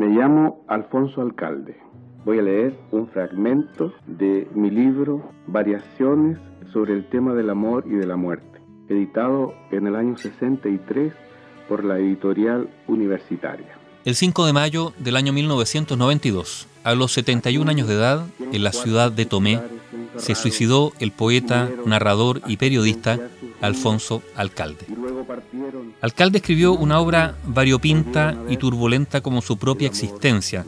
Me llamo Alfonso Alcalde. Voy a leer un fragmento de mi libro Variaciones sobre el tema del amor y de la muerte, editado en el año 63 por la editorial universitaria. El 5 de mayo del año 1992, a los 71 años de edad, en la ciudad de Tomé, se suicidó el poeta, narrador y periodista Alfonso Alcalde. Alcalde escribió una obra variopinta y turbulenta como su propia existencia,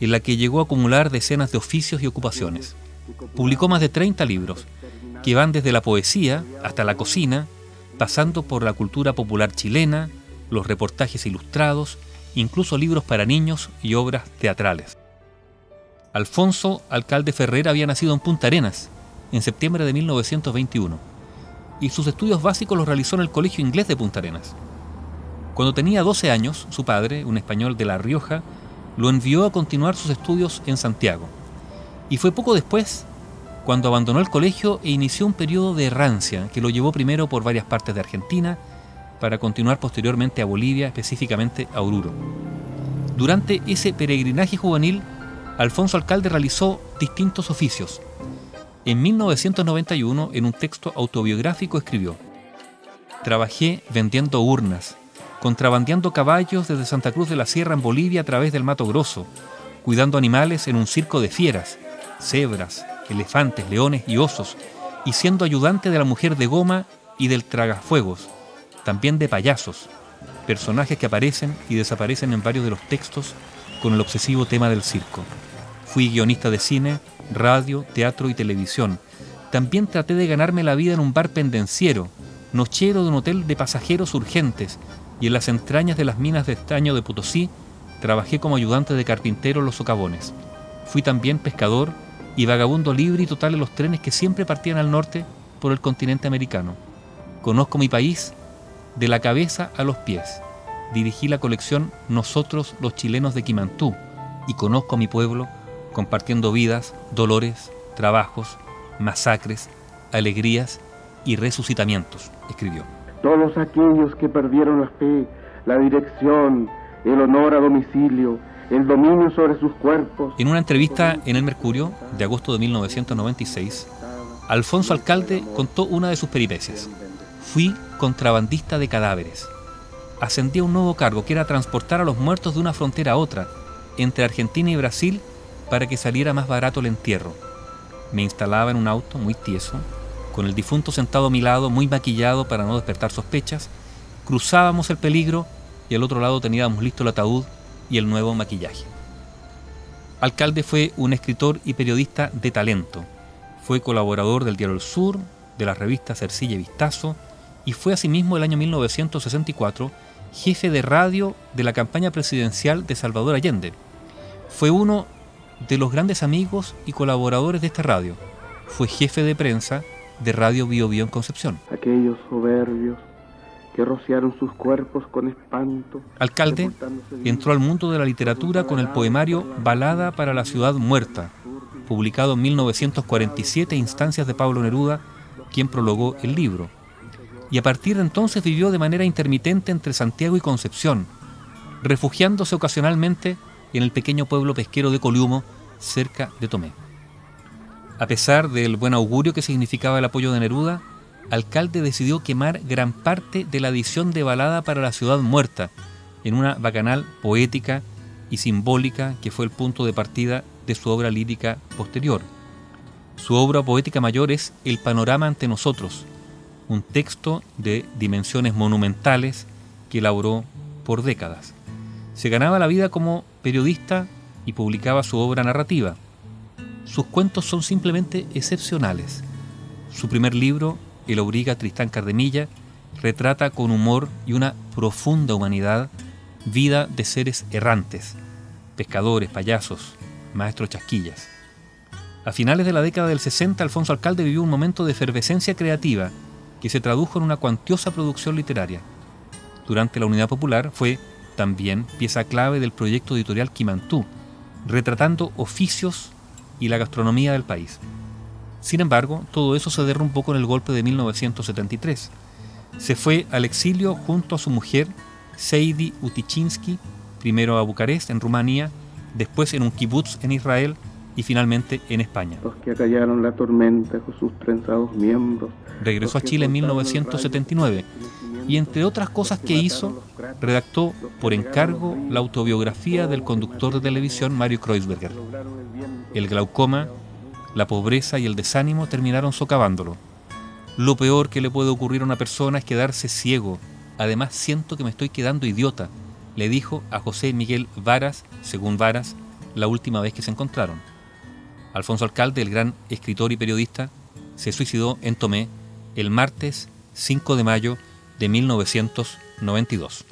en la que llegó a acumular decenas de oficios y ocupaciones. Publicó más de 30 libros, que van desde la poesía hasta la cocina, pasando por la cultura popular chilena, los reportajes ilustrados, incluso libros para niños y obras teatrales. Alfonso Alcalde Ferrer había nacido en Punta Arenas, en septiembre de 1921, y sus estudios básicos los realizó en el Colegio Inglés de Punta Arenas. Cuando tenía 12 años, su padre, un español de La Rioja, lo envió a continuar sus estudios en Santiago. Y fue poco después cuando abandonó el colegio e inició un periodo de errancia que lo llevó primero por varias partes de Argentina para continuar posteriormente a Bolivia, específicamente a Oruro. Durante ese peregrinaje juvenil, Alfonso Alcalde realizó distintos oficios. En 1991, en un texto autobiográfico, escribió, Trabajé vendiendo urnas, contrabandeando caballos desde Santa Cruz de la Sierra en Bolivia a través del Mato Grosso, cuidando animales en un circo de fieras, cebras, elefantes, leones y osos, y siendo ayudante de la mujer de goma y del tragafuegos, también de payasos, personajes que aparecen y desaparecen en varios de los textos con el obsesivo tema del circo. Fui guionista de cine, radio, teatro y televisión. También traté de ganarme la vida en un bar pendenciero, nochero de un hotel de pasajeros urgentes, y en las entrañas de las minas de estaño de Potosí trabajé como ayudante de carpintero en los socavones. Fui también pescador y vagabundo libre y total en los trenes que siempre partían al norte por el continente americano. Conozco mi país de la cabeza a los pies. Dirigí la colección Nosotros los chilenos de Quimantú y conozco a mi pueblo compartiendo vidas, dolores, trabajos, masacres, alegrías y resucitamientos, escribió. Todos aquellos que perdieron la fe, la dirección, el honor a domicilio, el dominio sobre sus cuerpos. En una entrevista en El Mercurio de agosto de 1996, Alfonso Alcalde contó una de sus peripecias. Fui contrabandista de cadáveres. Ascendí a un nuevo cargo que era transportar a los muertos de una frontera a otra, entre Argentina y Brasil, para que saliera más barato el entierro. Me instalaba en un auto muy tieso, con el difunto sentado a mi lado, muy maquillado para no despertar sospechas, cruzábamos el peligro y al otro lado teníamos listo el ataúd y el nuevo maquillaje. Alcalde fue un escritor y periodista de talento. Fue colaborador del Diario El Sur, de la revista Cercilla y Vistazo, y fue asimismo el año 1964 jefe de radio de la campaña presidencial de Salvador Allende. Fue uno de los grandes amigos y colaboradores de esta radio. Fue jefe de prensa de Radio Bio Bio en Concepción. Aquellos soberbios que rociaron sus cuerpos con espanto. Alcalde entró al mundo de la literatura con el poemario Balada para la ciudad muerta, publicado en 1947 instancias de Pablo Neruda, quien prologó el libro. Y a partir de entonces vivió de manera intermitente entre Santiago y Concepción, refugiándose ocasionalmente en el pequeño pueblo pesquero de Coliumo, cerca de Tomé. A pesar del buen augurio que significaba el apoyo de Neruda, Alcalde decidió quemar gran parte de la edición de Balada para la Ciudad Muerta, en una bacanal poética y simbólica que fue el punto de partida de su obra lírica posterior. Su obra poética mayor es El panorama ante nosotros, un texto de dimensiones monumentales que elaboró por décadas. Se ganaba la vida como periodista y publicaba su obra narrativa. Sus cuentos son simplemente excepcionales. Su primer libro, el Auriga Tristán Cardemilla retrata con humor y una profunda humanidad vida de seres errantes, pescadores, payasos, maestros chasquillas. A finales de la década del 60, Alfonso Alcalde vivió un momento de efervescencia creativa que se tradujo en una cuantiosa producción literaria. Durante la Unidad Popular fue también pieza clave del proyecto editorial Quimantú, retratando oficios y la gastronomía del país. Sin embargo, todo eso se derrumbó con el golpe de 1973. Se fue al exilio junto a su mujer, Seidi Utichinsky, primero a Bucarest, en Rumanía, después en un kibutz en Israel y finalmente en España. Los que acallaron la tormenta con sus trenzados miembros. Regresó a Chile en 1979 y entre otras cosas que hizo, redactó por encargo la autobiografía del conductor de televisión Mario Kreuzberger. El glaucoma, la pobreza y el desánimo terminaron socavándolo. Lo peor que le puede ocurrir a una persona es quedarse ciego. Además siento que me estoy quedando idiota, le dijo a José Miguel Varas, según Varas, la última vez que se encontraron. Alfonso Alcalde, el gran escritor y periodista, se suicidó en Tomé el martes 5 de mayo de 1992.